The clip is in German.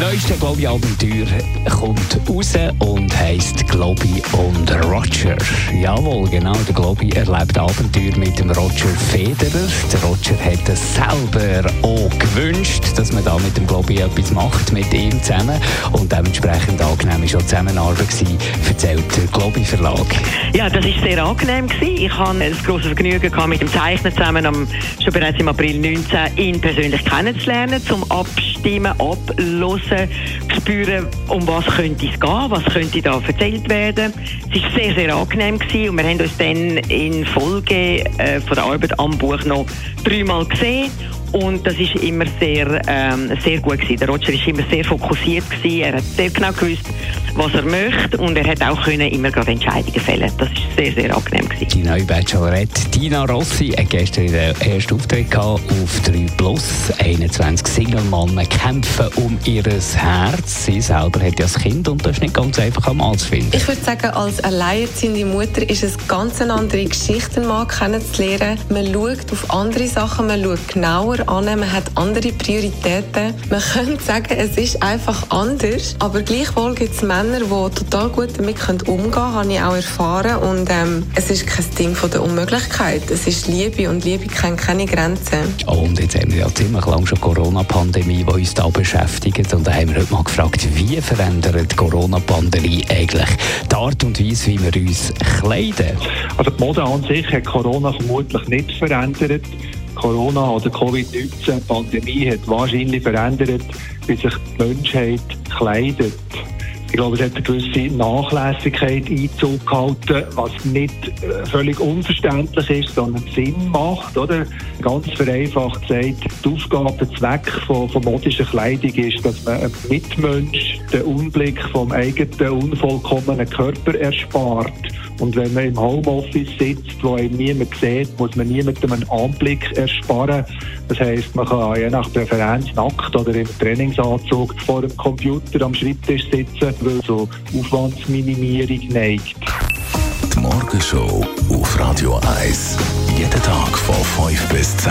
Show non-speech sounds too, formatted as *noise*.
Neueste Globi-Abenteuer kommt raus und heisst Globi und Roger. Jawohl, genau, der Globi erlebt Abenteuer mit dem Roger Federer. Der Roger hat es selber auch gewünscht, dass man da mit dem Globi etwas macht, mit ihm zusammen. Und dementsprechend angenehm war schon die Zusammenarbeit, gewesen, erzählt der Globi Verlag. Ja, das war sehr angenehm. Gewesen. Ich hatte ein grosses Vergnügen gehabt, mit dem Zeichner zusammen, am, schon bereits im April 2019 ihn persönlich kennenzulernen, zum Abstimmen, ablosen, spüren, um was könnte es gehen, was könnte da erzählt werden. Es war sehr, sehr angenehm gewesen und wir haben uns dann in Folge äh, von der Arbeit am Buch noch dreimal gesehen und das ist immer sehr, ähm, sehr gut gewesen. Der Roger ist immer sehr fokussiert gewesen. Er hat sehr genau gewusst, was er möchte und er hat auch können immer gerade Entscheidungen fällen. Das ist sehr, sehr angenehm gewesen. Die neue Bachelorette Tina Rossi hat gestern ihren ersten Auftritt gehabt auf 3 Plus. 21 Single-Mannen kämpfen um ihr Herz. Sie selber hat ja ein Kind und das ist nicht ganz einfach am Mann zu finden. Ich würde sagen, als alleinerziehende Mutter ist es ganz eine andere Geschichte, einen Mann kennenzulernen. Man schaut auf andere Sachen, man schaut genauer an, man hat andere Prioritäten. Man *laughs* könnte sagen, es ist einfach anders, aber gleichwohl gibt es Männer, die total gut damit umgehen können, habe ich auch erfahren. Und ähm, es ist kein Ding von der Unmöglichkeit. Es ist Liebe und Liebe kennt keine Grenzen. Und jetzt haben wir ja ziemlich lange schon Corona-Pandemie, die uns da beschäftigt. Und da haben wir heute mal gefragt, wie verändert die Corona-Pandemie eigentlich die Art und Weise, wie wir uns kleiden? Also die Mode an sich hat Corona vermutlich nicht verändert. Corona oder Covid-19-Pandemie hat wahrscheinlich verändert, wie sich die Menschheit kleidet. Ich glaube, es hat eine gewisse Nachlässigkeit Einzug gehalten, was nicht äh, völlig unverständlich ist, sondern Sinn macht, oder? Ganz vereinfacht sagt, die Aufgabe, der Zweck von, von modischer Kleidung ist, dass man einem Mitmensch den Unblick vom eigenen unvollkommenen Körper erspart. Und wenn man im Homeoffice sitzt, wo einen niemand sieht, muss man niemandem einen Anblick ersparen. Das heisst, man kann je nach Präferenz nackt oder im Trainingsanzug vor dem Computer am Schreibtisch sitzen, weil so Aufwandsminimierung neigt. Die Morgenshow auf Radio 1. Jeden Tag von 5 bis 10.